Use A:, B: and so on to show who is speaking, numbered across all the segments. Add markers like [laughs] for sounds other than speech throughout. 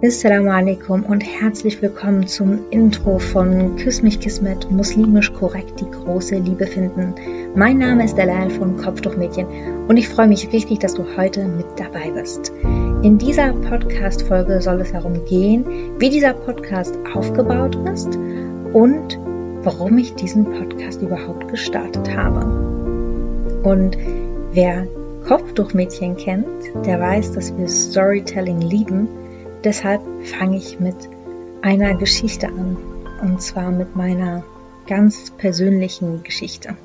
A: Assalamu alaikum und herzlich willkommen zum Intro von Küss mich Kismet, muslimisch korrekt die große Liebe finden. Mein Name ist Dalal von Kopftuchmädchen und ich freue mich richtig, dass du heute mit dabei bist. In dieser Podcast-Folge soll es darum gehen, wie dieser Podcast aufgebaut ist und warum ich diesen Podcast überhaupt gestartet habe. Und wer Kopftuchmädchen kennt, der weiß, dass wir Storytelling lieben Deshalb fange ich mit einer Geschichte an. Und zwar mit meiner ganz persönlichen Geschichte.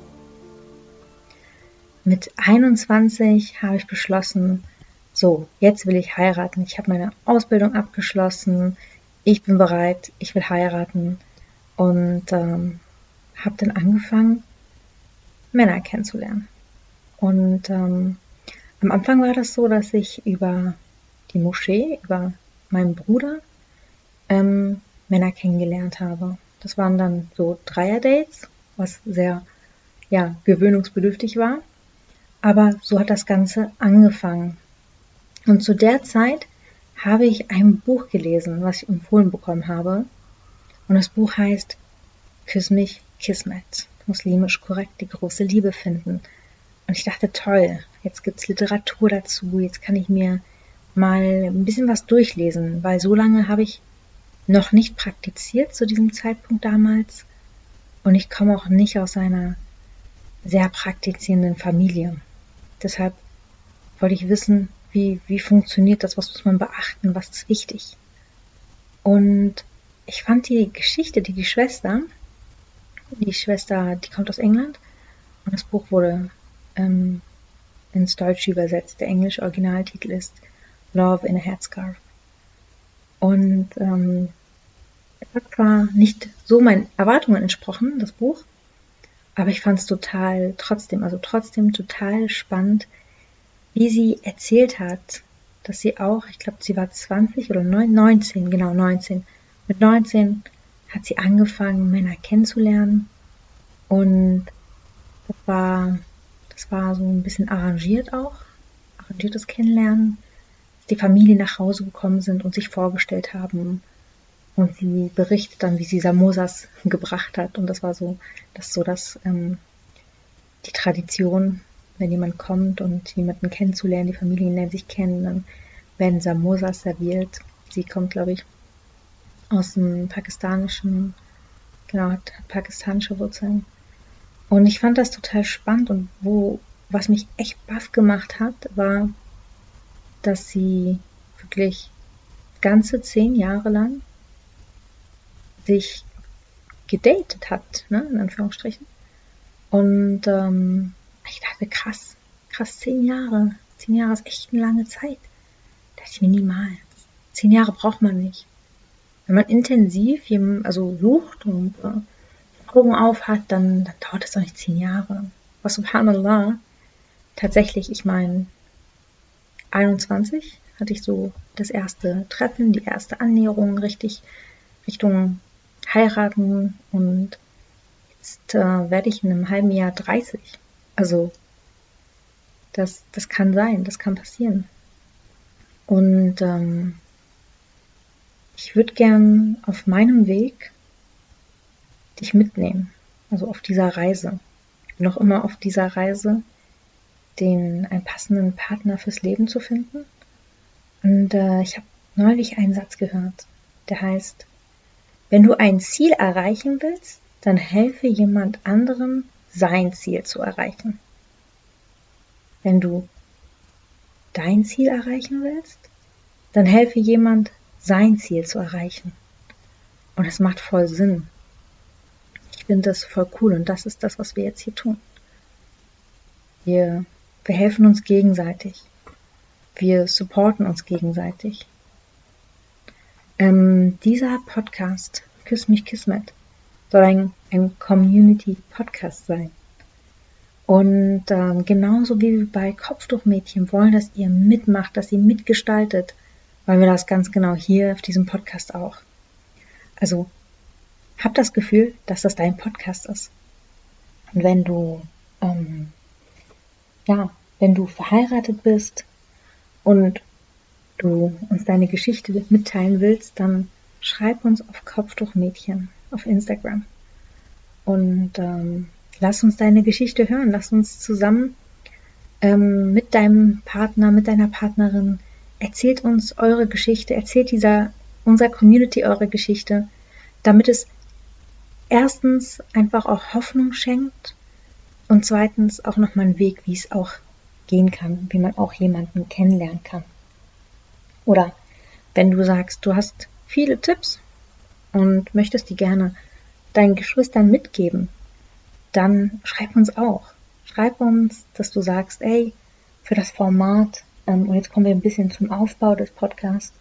A: Mit 21 habe ich beschlossen, so, jetzt will ich heiraten. Ich habe meine Ausbildung abgeschlossen. Ich bin bereit, ich will heiraten. Und ähm, habe dann angefangen, Männer kennenzulernen. Und ähm, am Anfang war das so, dass ich über die Moschee, über meinem Bruder ähm, Männer kennengelernt habe. Das waren dann so Dreier-Dates, was sehr ja, gewöhnungsbedürftig war. Aber so hat das Ganze angefangen. Und zu der Zeit habe ich ein Buch gelesen, was ich empfohlen bekommen habe. Und das Buch heißt Küss mich, Kismet. Muslimisch korrekt die große Liebe finden. Und ich dachte, toll, jetzt gibt's Literatur dazu, jetzt kann ich mir mal ein bisschen was durchlesen, weil so lange habe ich noch nicht praktiziert zu diesem Zeitpunkt damals und ich komme auch nicht aus einer sehr praktizierenden Familie. Deshalb wollte ich wissen, wie, wie funktioniert das, was muss man beachten, was ist wichtig. Und ich fand die Geschichte, die die Schwester, die Schwester, die kommt aus England und das Buch wurde ähm, ins Deutsche übersetzt. Der englische Originaltitel ist Love in a Headscarf. Und ähm, hat zwar nicht so meinen Erwartungen entsprochen, das Buch, aber ich fand es total trotzdem, also trotzdem total spannend, wie sie erzählt hat, dass sie auch, ich glaube, sie war 20 oder 19, genau 19. Mit 19 hat sie angefangen, Männer kennenzulernen und das war, das war so ein bisschen arrangiert auch, arrangiertes Kennenlernen die Familie nach Hause gekommen sind und sich vorgestellt haben. Und sie berichtet dann, wie sie Samosas [laughs] gebracht hat. Und das war so, das so das, ähm, die Tradition, wenn jemand kommt und jemanden kennenzulernen, die Familien lernen sich kennen, dann werden Samosas serviert. Sie kommt, glaube ich, aus dem pakistanischen, genau, hat pakistanische Wurzeln. Und ich fand das total spannend und wo, was mich echt baff gemacht hat, war, dass sie wirklich ganze zehn Jahre lang sich gedatet hat, ne, in Anführungsstrichen. Und ähm, ich dachte, krass, krass, zehn Jahre. Zehn Jahre ist echt eine lange Zeit. Da dachte ich mir niemals. Zehn Jahre braucht man nicht. Wenn man intensiv also sucht und äh, Augen auf hat, dann, dann dauert es doch nicht zehn Jahre. Was subhanallah, tatsächlich, ich meine, 21 hatte ich so das erste Treffen, die erste Annäherung richtig Richtung heiraten und jetzt äh, werde ich in einem halben Jahr 30. Also das, das kann sein, das kann passieren. Und ähm, ich würde gern auf meinem Weg dich mitnehmen, also auf dieser Reise. Noch immer auf dieser Reise den einen passenden Partner fürs Leben zu finden. Und äh, ich habe neulich einen Satz gehört, der heißt, wenn du ein Ziel erreichen willst, dann helfe jemand anderem, sein Ziel zu erreichen. Wenn du dein Ziel erreichen willst, dann helfe jemand, sein Ziel zu erreichen. Und es macht voll Sinn. Ich finde das voll cool und das ist das, was wir jetzt hier tun. Wir wir helfen uns gegenseitig. Wir supporten uns gegenseitig. Ähm, dieser Podcast, Küss mich Kismet, soll ein, ein Community-Podcast sein. Und ähm, genauso wie wir bei Kopftuchmädchen wollen, dass ihr mitmacht, dass ihr mitgestaltet, wollen wir das ganz genau hier auf diesem Podcast auch. Also hab das Gefühl, dass das dein Podcast ist. Und wenn du ähm, ja, wenn du verheiratet bist und du uns deine Geschichte mitteilen willst, dann schreib uns auf Kopftuchmädchen auf Instagram. Und ähm, lass uns deine Geschichte hören. Lass uns zusammen ähm, mit deinem Partner, mit deiner Partnerin, erzählt uns eure Geschichte, erzählt dieser unserer Community eure Geschichte, damit es erstens einfach auch Hoffnung schenkt und zweitens auch nochmal einen Weg, wie es auch gehen kann, wie man auch jemanden kennenlernen kann. Oder wenn du sagst, du hast viele Tipps und möchtest die gerne deinen Geschwistern mitgeben, dann schreib uns auch. Schreib uns, dass du sagst, ey, für das Format, ähm, und jetzt kommen wir ein bisschen zum Aufbau des Podcasts,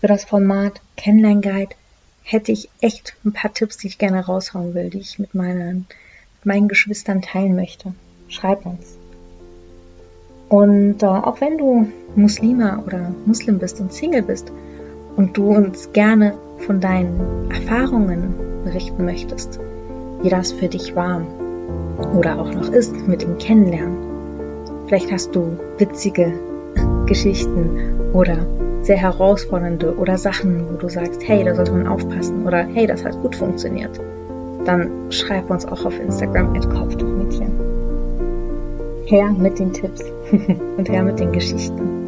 A: für das Format Kennenlern-Guide hätte ich echt ein paar Tipps, die ich gerne raushauen will, die ich mit meinen, meinen Geschwistern teilen möchte. Schreib uns. Und äh, auch wenn du Muslima oder Muslim bist und Single bist und du uns gerne von deinen Erfahrungen berichten möchtest, wie das für dich war oder auch noch ist mit dem Kennenlernen. Vielleicht hast du witzige Geschichten oder sehr herausfordernde oder Sachen, wo du sagst, hey, da sollte man aufpassen oder hey, das hat gut funktioniert, dann schreib uns auch auf Instagram at Kopftuchmädchen. Her mit den Tipps [laughs] und her mit den Geschichten.